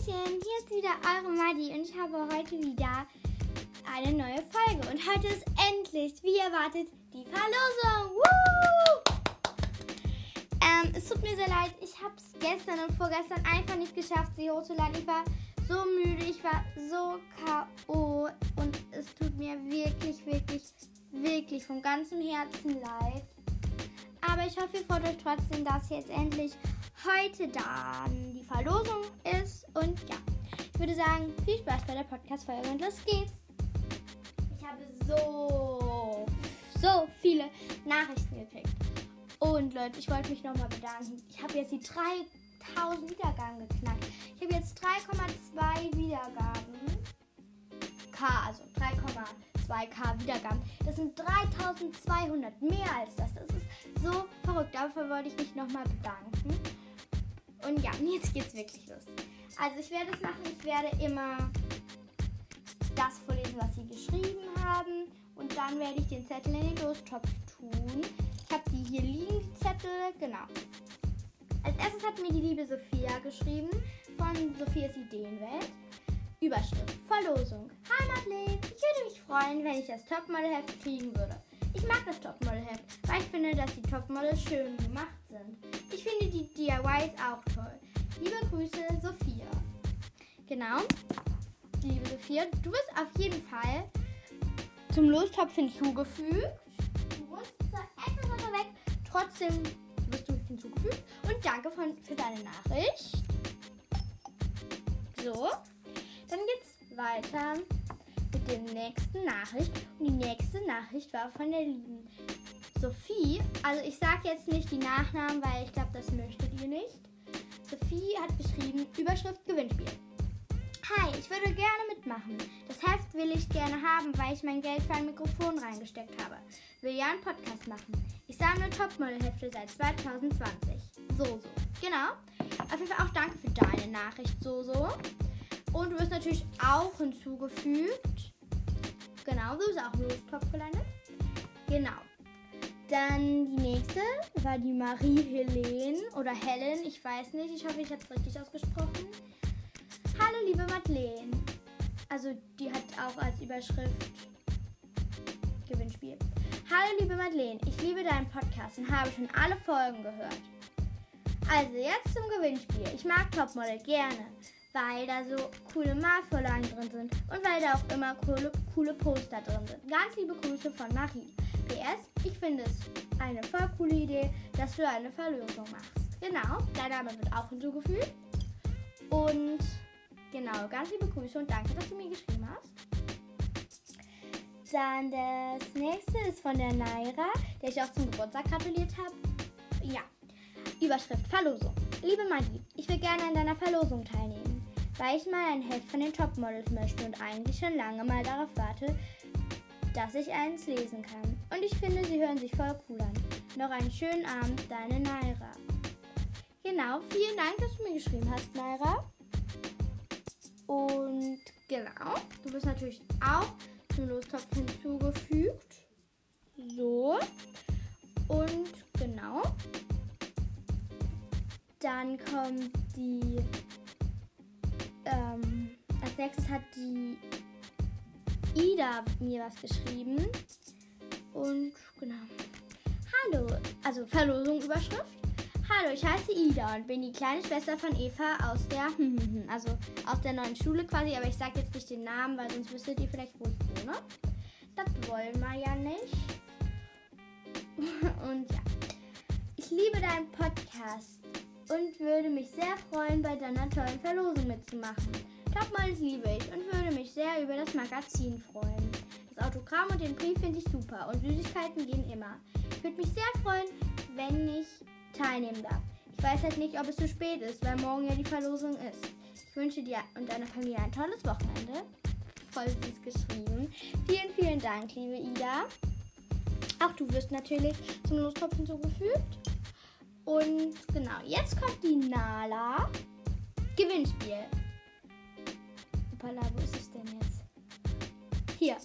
Hallöchen, hier ist wieder eure Madi und ich habe heute wieder eine neue Folge. Und heute ist endlich, wie erwartet, die Verlosung. Ähm, es tut mir sehr leid, ich habe es gestern und vorgestern einfach nicht geschafft, sie hochzuladen. Ich war so müde, ich war so K.O. und es tut mir wirklich, wirklich, wirklich von ganzem Herzen leid. Aber ich hoffe, ihr freut euch trotzdem, dass jetzt endlich heute dann die Verlosung ist. Und ja, ich würde sagen, viel Spaß bei der Podcast-Folge und los geht's. Ich habe so, so viele Nachrichten gekriegt. Und Leute, ich wollte mich nochmal bedanken. Ich habe jetzt die 3000 Wiedergaben geknackt. Ich habe jetzt 3,2 Wiedergaben. K, also 3,2k Wiedergaben. Das sind 3200, mehr als das. Das ist so verrückt. Dafür wollte ich mich nochmal bedanken. Und ja, jetzt geht's wirklich los. Also ich werde es machen, ich werde immer das vorlesen, was sie geschrieben haben. Und dann werde ich den Zettel in den Lostopf tun. Ich habe die hier liegen, die Zettel, genau. Als erstes hat mir die liebe Sophia geschrieben von Sophias Ideenwelt. Überschrift, Verlosung. Hi Madeleine, ich würde mich freuen, wenn ich das Topmodel-Heft kriegen würde. Ich mag das Topmodel-Heft, weil ich finde, dass die Topmodels schön gemacht sind. Ich finde die DIYs auch toll. Liebe Grüße, Sophia. Genau. Liebe Sophia, du bist auf jeden Fall zum Lostopf hinzugefügt. Du wohnst zwar etwas weiter weg, trotzdem wirst du hinzugefügt. Und danke von, für deine Nachricht. So, dann geht's weiter mit der nächsten Nachricht. Und die nächste Nachricht war von der lieben Sophie. Also ich sage jetzt nicht die Nachnamen, weil ich glaube, das möchtet ihr nicht. Sophie hat geschrieben, Überschrift Gewinnspiel. Hi, ich würde gerne mitmachen. Das Heft will ich gerne haben, weil ich mein Geld für ein Mikrofon reingesteckt habe. Will ja einen Podcast machen. Ich sammle Topmodel-Hefte seit 2020. So, so. Genau. Auf jeden Fall auch danke für deine Nachricht, so, so. Und du wirst natürlich auch hinzugefügt. Genau, du bist auch im Lostopf gelandet. Genau. Dann die nächste war die Marie-Helene oder Helen, ich weiß nicht. Ich hoffe, ich habe es richtig ausgesprochen. Hallo, liebe Madeleine. Also, die hat auch als Überschrift Gewinnspiel. Hallo, liebe Madeleine. Ich liebe deinen Podcast und habe schon alle Folgen gehört. Also, jetzt zum Gewinnspiel. Ich mag Topmodel gerne, weil da so coole Malvorlagen drin sind und weil da auch immer coole, coole Poster drin sind. Ganz liebe Grüße von Marie. PS, ich finde es eine voll coole Idee, dass du eine Verlosung machst. Genau, dein Name wird auch hinzugefügt. Und genau, ganz liebe Grüße und danke, dass du mir geschrieben hast. Dann das nächste ist von der Naira, der ich auch zum Geburtstag gratuliert habe. Ja, Überschrift Verlosung. Liebe Maggie, ich will gerne an deiner Verlosung teilnehmen, weil ich mal ein Heft von den Topmodels möchte und eigentlich schon lange mal darauf warte, dass ich eins lesen kann. Und ich finde, sie hören sich voll cool an. Noch einen schönen Abend, deine Naira. Genau, vielen Dank, dass du mir geschrieben hast, Naira. Und genau, du bist natürlich auch zum Lostopf hinzugefügt. So. Und genau. Dann kommt die. Ähm, als nächstes hat die Ida mir was geschrieben. Und genau. Hallo, also Verlosung Überschrift. Hallo, ich heiße Ida und bin die kleine Schwester von Eva aus der, also aus der neuen Schule quasi, aber ich sage jetzt nicht den Namen, weil sonst wüsstet ihr vielleicht, wo ich wohne. Das wollen wir ja nicht. Und ja, ich liebe deinen Podcast und würde mich sehr freuen, bei deiner tollen Verlosung mitzumachen. Topmodels liebe ich und würde mich sehr über das Magazin freuen. Das Autogramm und den Brief finde ich super und Süßigkeiten gehen immer. Ich würde mich sehr freuen, wenn ich teilnehmen darf. Ich weiß halt nicht, ob es zu spät ist, weil morgen ja die Verlosung ist. Ich wünsche dir und deiner Familie ein tolles Wochenende. Voll süß geschrieben. Vielen, vielen Dank, liebe Ida. Auch du wirst natürlich zum Lostopf hinzugefügt. Und genau, jetzt kommt die Nala. Gewinnspiel. Hoppala, wo ist es denn jetzt? Hier.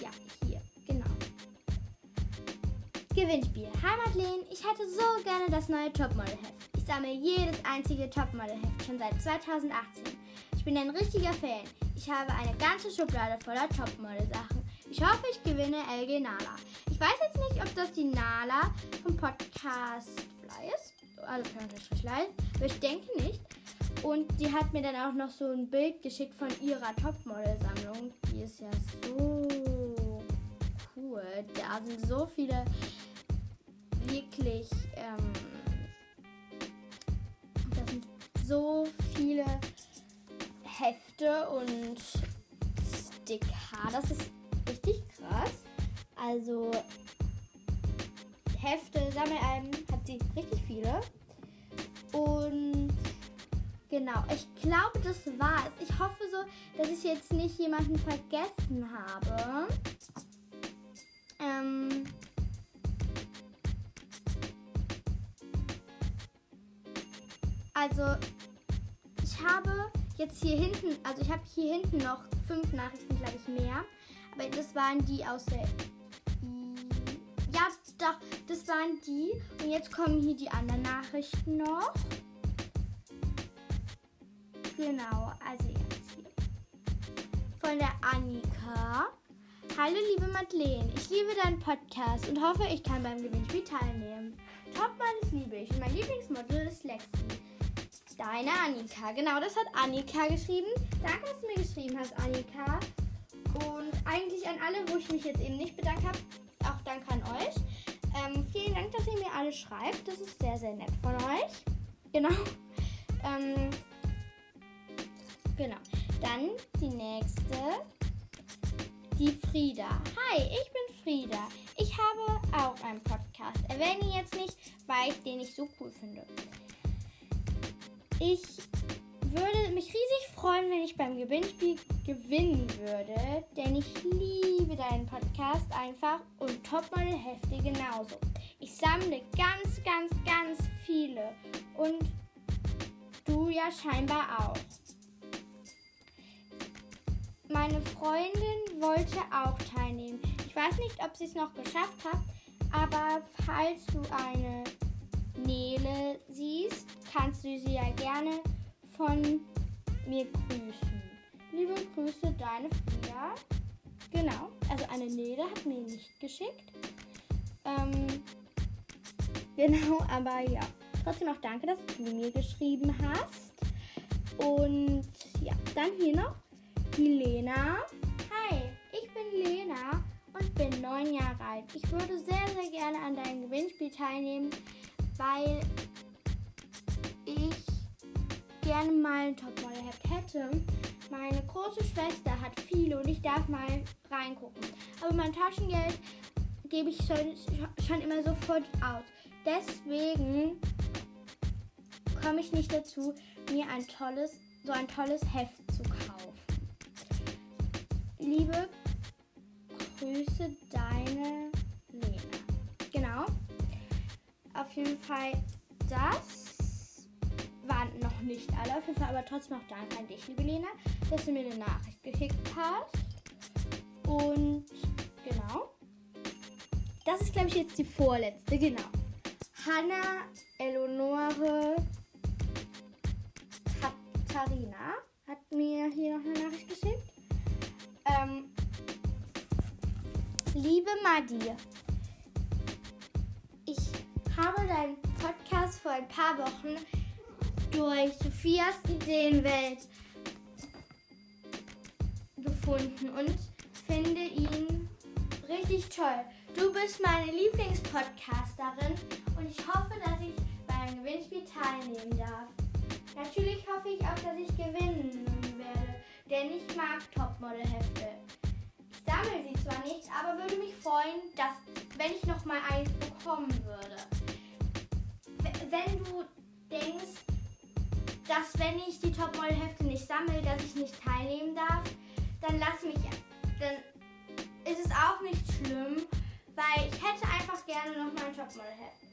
Ja, hier, genau. Gewinnspiel. Hi ich hätte so gerne das neue Topmodel-Heft. Ich sammle jedes einzige Topmodel-Heft schon seit 2018. Ich bin ein richtiger Fan. Ich habe eine ganze Schublade voller Topmodel-Sachen. Ich hoffe, ich gewinne LG Nala. Ich weiß jetzt nicht, ob das die Nala vom Podcast Fly ist. Also Podcast Fly. Aber ich denke nicht. Und die hat mir dann auch noch so ein Bild geschickt von ihrer Topmodel-Sammlung. Die ist ja so cool. Da sind so viele wirklich. Ähm, da sind so viele Hefte und Sticker. Das ist richtig krass. Also Hefte, Sammelalben hat sie richtig viele. Und genau, ich glaube, das war's. Ich hoffe so, dass ich jetzt nicht jemanden vergessen habe. Ähm also, ich habe jetzt hier hinten, also ich habe hier hinten noch fünf Nachrichten, glaube ich, mehr. Aber das waren die aus der. Doch, das waren die. Und jetzt kommen hier die anderen Nachrichten noch. Genau, also jetzt hier. Von der Annika. Hallo liebe Madeleine, ich liebe deinen Podcast und hoffe, ich kann beim Gewinnspiel teilnehmen. Topmodels liebe ich und mein Lieblingsmodel ist Lexi. Deine Annika. Genau, das hat Annika geschrieben. Danke, dass du mir geschrieben hast, Annika. Und eigentlich an alle, wo ich mich jetzt eben nicht bedankt habe, danke an euch. Ähm, vielen Dank, dass ihr mir alle schreibt. Das ist sehr, sehr nett von euch. Genau. Ähm, genau. Dann die nächste. Die Frieda. Hi, ich bin Frieda. Ich habe auch einen Podcast. Erwähne ihn jetzt nicht, weil ich den nicht so cool finde. Ich würde mich riesig freuen, wenn ich beim Gewinnspiel gewinnen würde, denn ich liebe deinen Podcast einfach und Topmodel-Hefte genauso. Ich sammle ganz, ganz, ganz viele und du ja scheinbar auch. Meine Freundin wollte auch teilnehmen. Ich weiß nicht, ob sie es noch geschafft hat, aber falls du eine Nele siehst, kannst du sie ja gerne von mir grüßen. Liebe Grüße, deine Frieda. Genau, also eine Nele hat mir nicht geschickt. Ähm, genau, aber ja. Trotzdem auch danke, dass du mir geschrieben hast. Und ja, dann hier noch die Lena. Hi, ich bin Lena und bin neun Jahre alt. Ich würde sehr, sehr gerne an deinem Gewinnspiel teilnehmen, weil gerne mal ein Topmodel-Heft hätte. Meine große Schwester hat viele und ich darf mal reingucken. Aber mein Taschengeld gebe ich schon, schon immer sofort aus. Deswegen komme ich nicht dazu, mir ein tolles, so ein tolles Heft zu kaufen. Liebe Grüße, deine Lena. Genau. Auf jeden Fall das noch nicht alle. Auf jeden Fall aber trotzdem auch Danke an dich, liebe Lena, dass du mir eine Nachricht geschickt hast. Und genau. Das ist, glaube ich, jetzt die vorletzte. Genau. Hanna Eleonore Katharina hat mir hier noch eine Nachricht geschickt. Ähm, liebe Madi, ich habe deinen Podcast vor ein paar Wochen durch Sophias Ideenwelt gefunden und finde ihn richtig toll. Du bist meine Lieblingspodcasterin und ich hoffe, dass ich beim Gewinnspiel teilnehmen darf. Natürlich hoffe ich auch, dass ich gewinnen werde, denn ich mag Topmodel-Hefte. Ich sammle sie zwar nicht, aber würde mich freuen, dass, wenn ich noch mal eins bekommen würde. Wenn du denkst, dass wenn ich die Topmodel-Hefte nicht sammle, dass ich nicht teilnehmen darf, dann lass mich, dann ist es auch nicht schlimm, weil ich hätte einfach gerne noch mein Topmodel-Heft.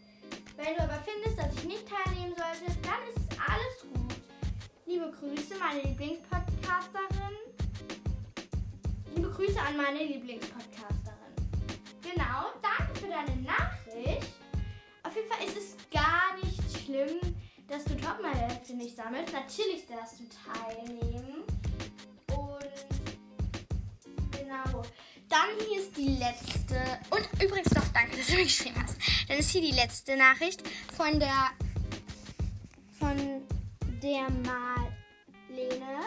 Wenn du aber findest, dass ich nicht teilnehmen sollte, dann ist alles gut. Liebe Grüße, meine Lieblingspodcasterin. Liebe Grüße an meine Lieblingspodcasterin. Genau, danke für deine Nachricht. Auf jeden Fall ist es gar nicht schlimm, dass du Topmodel-Hefte nicht sammelst. Natürlich darfst du teilnehmen. Und genau. Dann hier ist die letzte. Und übrigens doch, danke, dass du mir geschrieben hast. Dann ist hier die letzte Nachricht von der von der Marlene.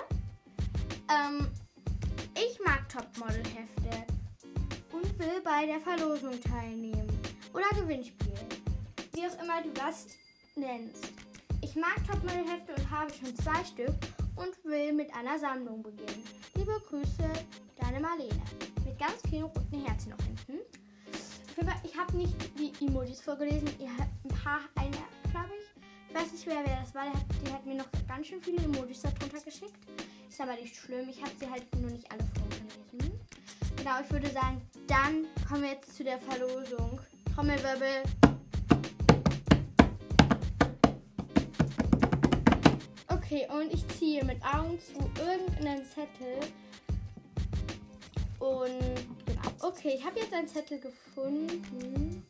Ähm, ich mag Topmodel-Hefte und will bei der Verlosung teilnehmen. Oder Gewinnspiel. Wie auch immer du das nennst. Ich mag Topmodel-Hefte und habe schon zwei Stück und will mit einer Sammlung beginnen. Liebe Grüße, deine Marlene. Mit ganz vielen roten Herzen noch hinten. Ich habe nicht die Emojis vorgelesen. Ihr habt ein paar, eine, glaube ich. Ich weiß nicht mehr, wer das war. Die hat, die hat mir noch ganz schön viele Emojis darunter geschickt. Ist aber nicht schlimm. Ich habe sie halt nur nicht alle vorgelesen. Genau, ich würde sagen, dann kommen wir jetzt zu der Verlosung. Trommelwirbel. Okay, und ich ziehe mit Augen zu irgendeinen Zettel. Und genau. Okay, ich habe jetzt einen Zettel gefunden.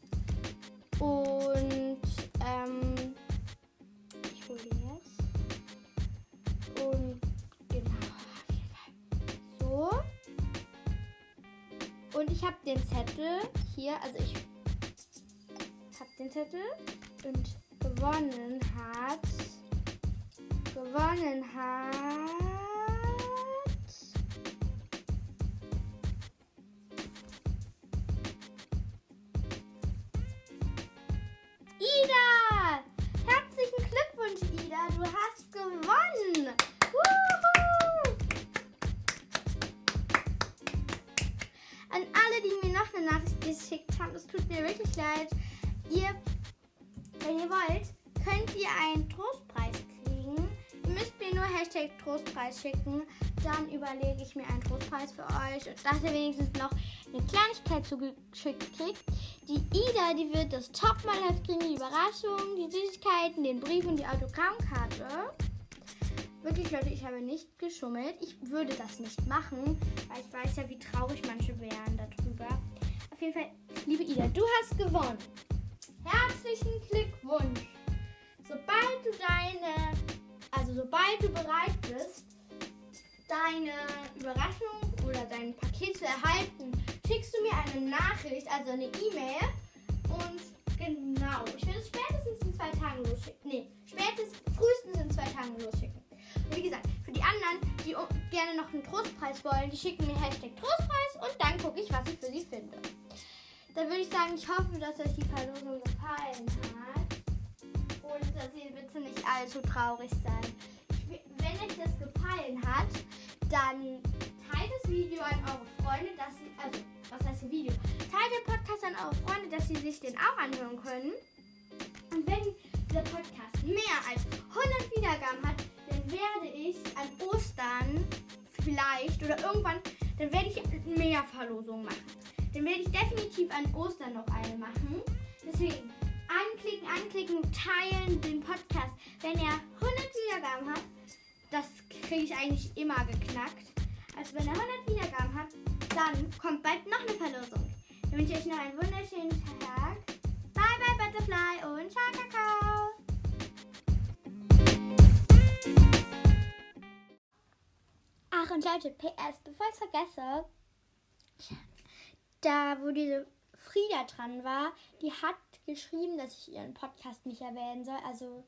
Und ähm, ich hole den jetzt. Und genau. So. Und ich habe den Zettel hier, also ich habe den Zettel und gewonnen hat gewonnen hat. Ida! Herzlichen Glückwunsch, Ida! Du hast gewonnen! Woohoo! An alle, die mir noch eine Nachricht geschickt haben, es tut mir wirklich leid. Ihr, wenn ihr wollt, könnt ihr einen nur Hashtag Trostpreis schicken. Dann überlege ich mir einen Trostpreis für euch. Und dass ihr wenigstens noch eine Kleinigkeit zugeschickt kriegt. Die Ida, die wird das Topmalheft kriegen, die Überraschung, die Süßigkeiten, den Brief und die Autogrammkarte. Wirklich, Leute, ich habe nicht geschummelt. Ich würde das nicht machen, weil ich weiß ja, wie traurig manche wären darüber. Auf jeden Fall, liebe Ida, du hast gewonnen. Herzlichen Glückwunsch. Sobald du deine also sobald du bereit bist, deine Überraschung oder dein Paket zu erhalten, schickst du mir eine Nachricht, also eine E-Mail. Und genau, ich werde es spätestens in zwei Tagen losschicken. Nee, spätestens, frühestens in zwei Tagen losschicken. Und wie gesagt, für die anderen, die gerne noch einen Trostpreis wollen, die schicken mir Hashtag Trostpreis und dann gucke ich, was ich für sie finde. Dann würde ich sagen, ich hoffe, dass euch die Verlosung gefallen hat und dass ihr bitte nicht allzu traurig seid. Wenn euch das gefallen hat, dann teilt das Video an eure Freunde, dass sie, also, was heißt Video? Teilt den Podcast an eure Freunde, dass sie sich den auch anhören können. Und wenn dieser Podcast mehr als 100 Wiedergaben hat, dann werde ich an Ostern vielleicht oder irgendwann, dann werde ich mehr Verlosungen machen. Dann werde ich definitiv an Ostern noch eine machen. Deswegen anklicken, anklicken, teilen den Podcast. Wenn er 100 Wiedergaben hat, das kriege ich eigentlich immer geknackt. Also wenn er 100 Wiedergaben hat, dann kommt bald noch eine Verlosung. Dann wünsche ich euch noch einen wunderschönen Tag. Bye bye Butterfly und ciao Kakao. Ach und Leute, PS, bevor ich es vergesse, da wo diese Frieda dran war, die hat geschrieben, dass ich ihren Podcast nicht erwähnen soll. Also,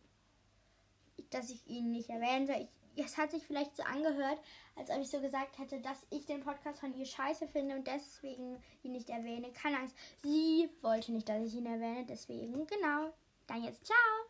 dass ich ihn nicht erwähnen soll. Es hat sich vielleicht so angehört, als ob ich so gesagt hätte, dass ich den Podcast von ihr scheiße finde und deswegen ihn nicht erwähne. Keine Angst. Sie wollte nicht, dass ich ihn erwähne. Deswegen, genau. Dann jetzt ciao.